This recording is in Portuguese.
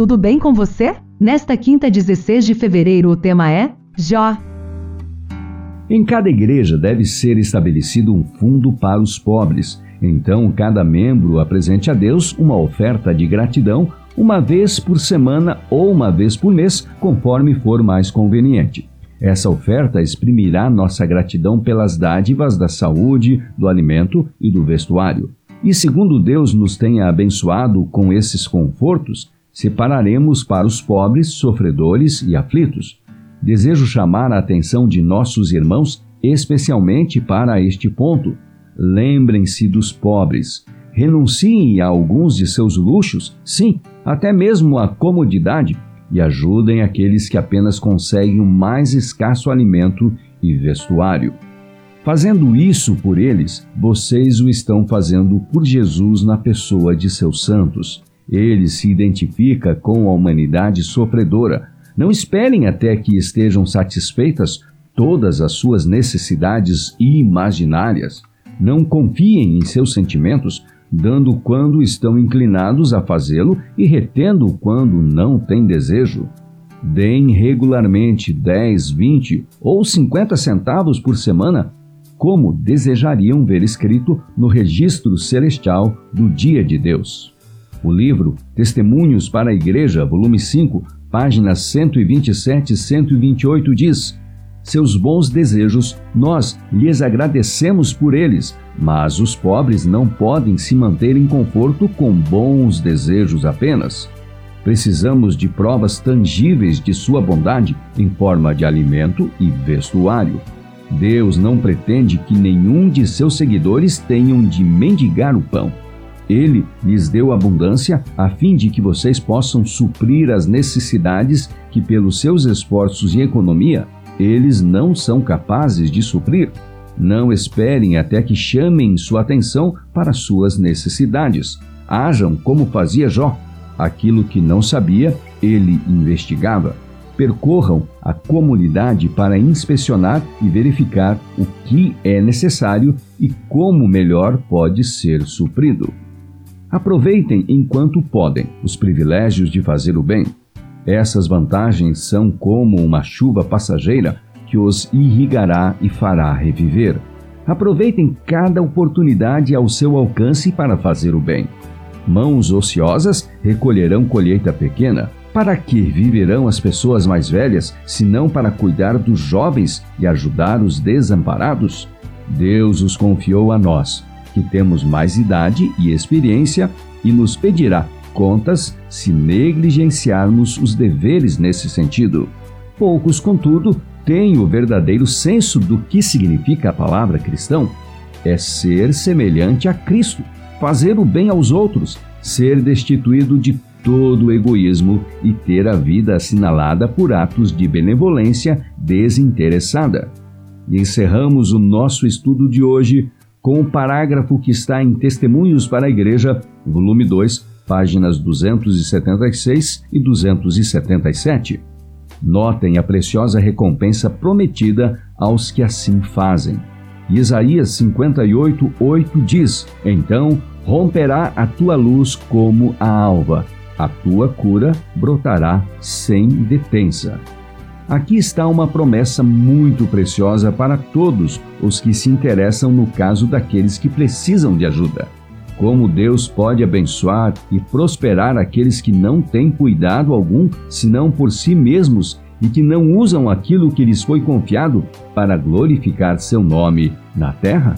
tudo bem com você? Nesta quinta, 16 de fevereiro, o tema é Jó. Em cada igreja deve ser estabelecido um fundo para os pobres. Então, cada membro apresente a Deus uma oferta de gratidão uma vez por semana ou uma vez por mês, conforme for mais conveniente. Essa oferta exprimirá nossa gratidão pelas dádivas da saúde, do alimento e do vestuário. E segundo Deus nos tenha abençoado com esses confortos, separaremos para os pobres, sofredores e aflitos desejo chamar a atenção de nossos irmãos especialmente para este ponto. Lembrem-se dos pobres. Renunciem a alguns de seus luxos, sim, até mesmo à comodidade, e ajudem aqueles que apenas conseguem o mais escasso alimento e vestuário. Fazendo isso por eles, vocês o estão fazendo por Jesus na pessoa de seus santos. Ele se identifica com a humanidade sofredora, não esperem até que estejam satisfeitas todas as suas necessidades imaginárias. Não confiem em seus sentimentos, dando quando estão inclinados a fazê-lo e retendo quando não têm desejo. Deem regularmente 10, 20 ou 50 centavos por semana, como desejariam ver escrito no registro celestial do dia de Deus. O livro Testemunhos para a Igreja, volume 5, páginas 127 e 128 diz: Seus bons desejos, nós lhes agradecemos por eles, mas os pobres não podem se manter em conforto com bons desejos apenas. Precisamos de provas tangíveis de sua bondade em forma de alimento e vestuário. Deus não pretende que nenhum de seus seguidores tenham de mendigar o pão. Ele lhes deu abundância a fim de que vocês possam suprir as necessidades que, pelos seus esforços e economia, eles não são capazes de suprir. Não esperem até que chamem sua atenção para suas necessidades. Ajam como fazia Jó. Aquilo que não sabia, ele investigava. Percorram a comunidade para inspecionar e verificar o que é necessário e como melhor pode ser suprido. Aproveitem enquanto podem os privilégios de fazer o bem. Essas vantagens são como uma chuva passageira que os irrigará e fará reviver. Aproveitem cada oportunidade ao seu alcance para fazer o bem. Mãos ociosas recolherão colheita pequena. Para que viverão as pessoas mais velhas, se não para cuidar dos jovens e ajudar os desamparados? Deus os confiou a nós que temos mais idade e experiência e nos pedirá contas se negligenciarmos os deveres nesse sentido. Poucos, contudo, têm o verdadeiro senso do que significa a palavra cristão. É ser semelhante a Cristo, fazer o bem aos outros, ser destituído de todo o egoísmo e ter a vida assinalada por atos de benevolência desinteressada. E encerramos o nosso estudo de hoje com o parágrafo que está em Testemunhos para a Igreja, volume 2, páginas 276 e 277. Notem a preciosa recompensa prometida aos que assim fazem. Isaías 58, 8 diz: Então romperá a tua luz como a alva, a tua cura brotará sem detença. Aqui está uma promessa muito preciosa para todos os que se interessam no caso daqueles que precisam de ajuda. Como Deus pode abençoar e prosperar aqueles que não têm cuidado algum senão por si mesmos e que não usam aquilo que lhes foi confiado para glorificar seu nome na terra?